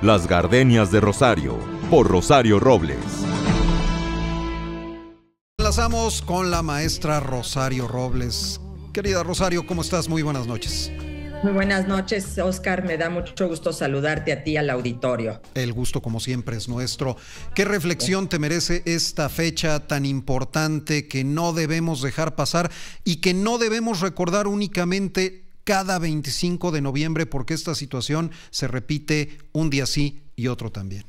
Las Gardenias de Rosario, por Rosario Robles. Enlazamos con la maestra Rosario Robles. Querida Rosario, ¿cómo estás? Muy buenas noches. Muy buenas noches, Oscar. Me da mucho gusto saludarte a ti al auditorio. El gusto, como siempre, es nuestro. ¿Qué reflexión te merece esta fecha tan importante que no debemos dejar pasar y que no debemos recordar únicamente cada 25 de noviembre porque esta situación se repite un día sí y otro también.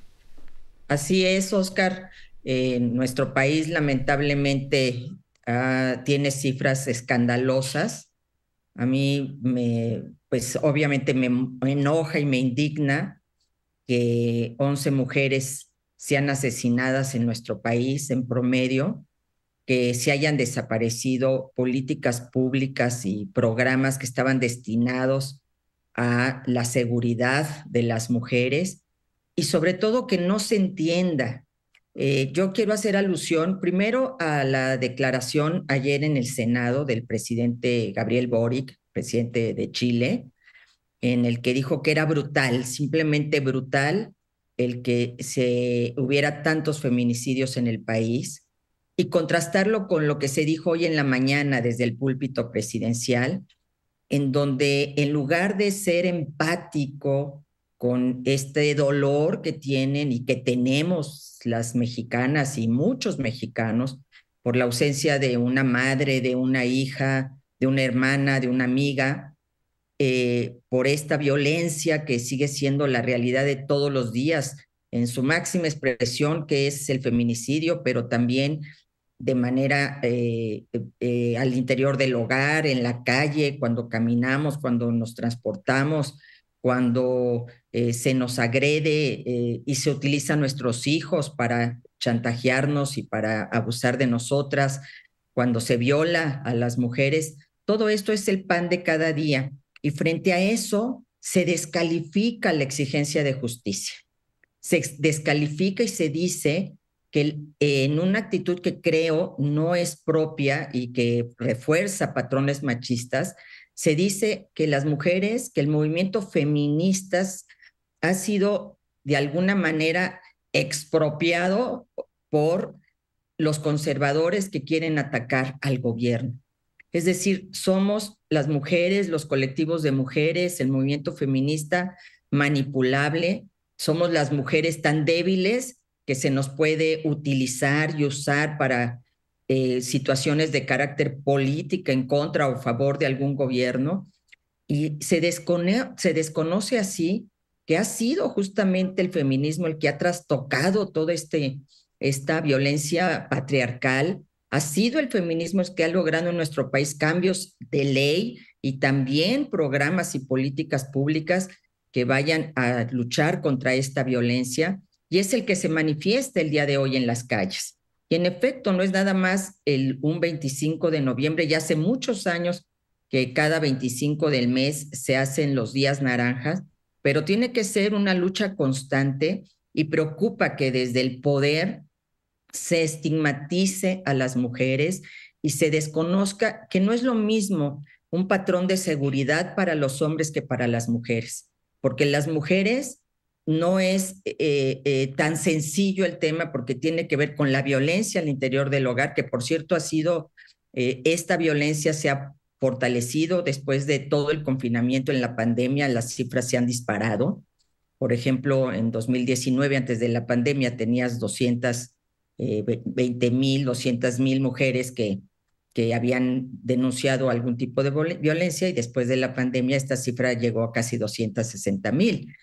Así es, Oscar. nuestro país lamentablemente ah, tiene cifras escandalosas. A mí me, pues obviamente me enoja y me indigna que 11 mujeres sean asesinadas en nuestro país en promedio que se hayan desaparecido políticas públicas y programas que estaban destinados a la seguridad de las mujeres y sobre todo que no se entienda. Eh, yo quiero hacer alusión primero a la declaración ayer en el Senado del presidente Gabriel Boric, presidente de Chile, en el que dijo que era brutal, simplemente brutal, el que se hubiera tantos feminicidios en el país y contrastarlo con lo que se dijo hoy en la mañana desde el púlpito presidencial, en donde en lugar de ser empático con este dolor que tienen y que tenemos las mexicanas y muchos mexicanos por la ausencia de una madre, de una hija, de una hermana, de una amiga, eh, por esta violencia que sigue siendo la realidad de todos los días en su máxima expresión, que es el feminicidio, pero también de manera eh, eh, al interior del hogar, en la calle, cuando caminamos, cuando nos transportamos, cuando eh, se nos agrede y se utilizan nuestros hijos para chantajearnos y para abusar de nosotras, cuando se viola a las mujeres, todo esto es el pan de cada día. Y frente a eso se descalifica la exigencia de justicia. Se descalifica y se dice que en una actitud que creo no es propia y que refuerza patrones machistas, se dice que las mujeres, que el movimiento feministas ha sido de alguna manera expropiado por los conservadores que quieren atacar al gobierno. Es decir, somos las mujeres, los colectivos de mujeres, el movimiento feminista manipulable, somos las mujeres tan débiles que se nos puede utilizar y usar para eh, situaciones de carácter política en contra o favor de algún gobierno. Y se, se desconoce así que ha sido justamente el feminismo el que ha trastocado toda este, esta violencia patriarcal. Ha sido el feminismo el que ha logrado en nuestro país cambios de ley y también programas y políticas públicas que vayan a luchar contra esta violencia y es el que se manifiesta el día de hoy en las calles. Y en efecto, no es nada más el un 25 de noviembre, ya hace muchos años que cada 25 del mes se hacen los días naranjas, pero tiene que ser una lucha constante y preocupa que desde el poder se estigmatice a las mujeres y se desconozca que no es lo mismo un patrón de seguridad para los hombres que para las mujeres, porque las mujeres no es eh, eh, tan sencillo el tema porque tiene que ver con la violencia al interior del hogar, que por cierto ha sido Eh, esta violencia se ha fortalecido después de todo el confinamiento en la pandemia, las cifras se han disparado. Por ejemplo, en 2019, antes de la pandemia, tenías 220 eh, mil, 200 mil mujeres que, que habían denunciado algún tipo de violencia y después de la pandemia esta cifra llegó a casi 260 mil.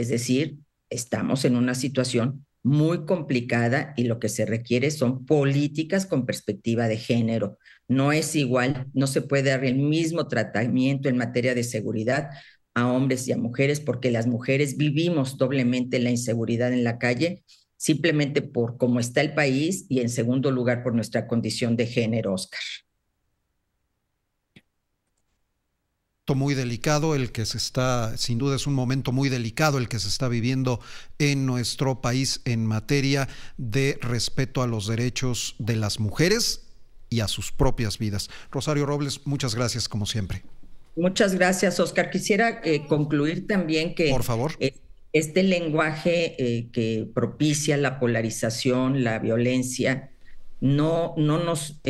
Es decir, estamos en una situación muy complicada y lo que se requiere son políticas con perspectiva de género. No es igual, no se puede dar el mismo tratamiento en materia de seguridad a hombres y a mujeres porque las mujeres vivimos doblemente la inseguridad en la calle simplemente por cómo está el país y en segundo lugar por nuestra condición de género, Oscar. Muy delicado el que se está, sin duda es un momento muy delicado el que se está viviendo en nuestro país en materia de respeto a los derechos de las mujeres y a sus propias vidas. Rosario Robles, muchas gracias como siempre. Muchas gracias, Oscar. Quisiera eh, concluir también que... Por favor. Eh, este lenguaje eh, que propicia la polarización, la violencia, no, no nos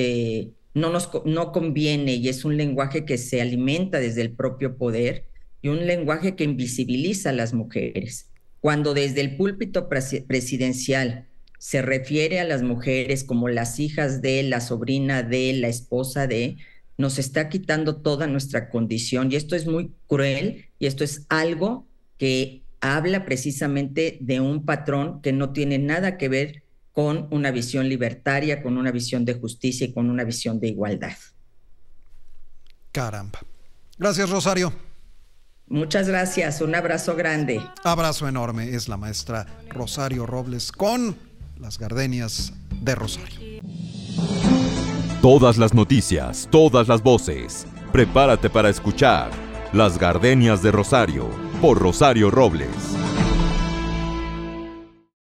no nos no conviene y es un lenguaje que se alimenta desde el propio poder y un lenguaje que invisibiliza a las mujeres. Cuando desde el púlpito presidencial se refiere a las mujeres como las hijas de, la sobrina de, la esposa de, nos está quitando toda nuestra condición y esto es muy cruel y esto es algo que habla precisamente de un patrón que no tiene nada que ver con una visión libertaria, con una visión de justicia y con una visión de igualdad. Caramba. Gracias, Rosario. Muchas gracias, un abrazo grande. Abrazo enorme, es la maestra Rosario Robles con las gardenias de Rosario. Todas las noticias, todas las voces. Prepárate para escuchar las gardenias de Rosario por Rosario Robles.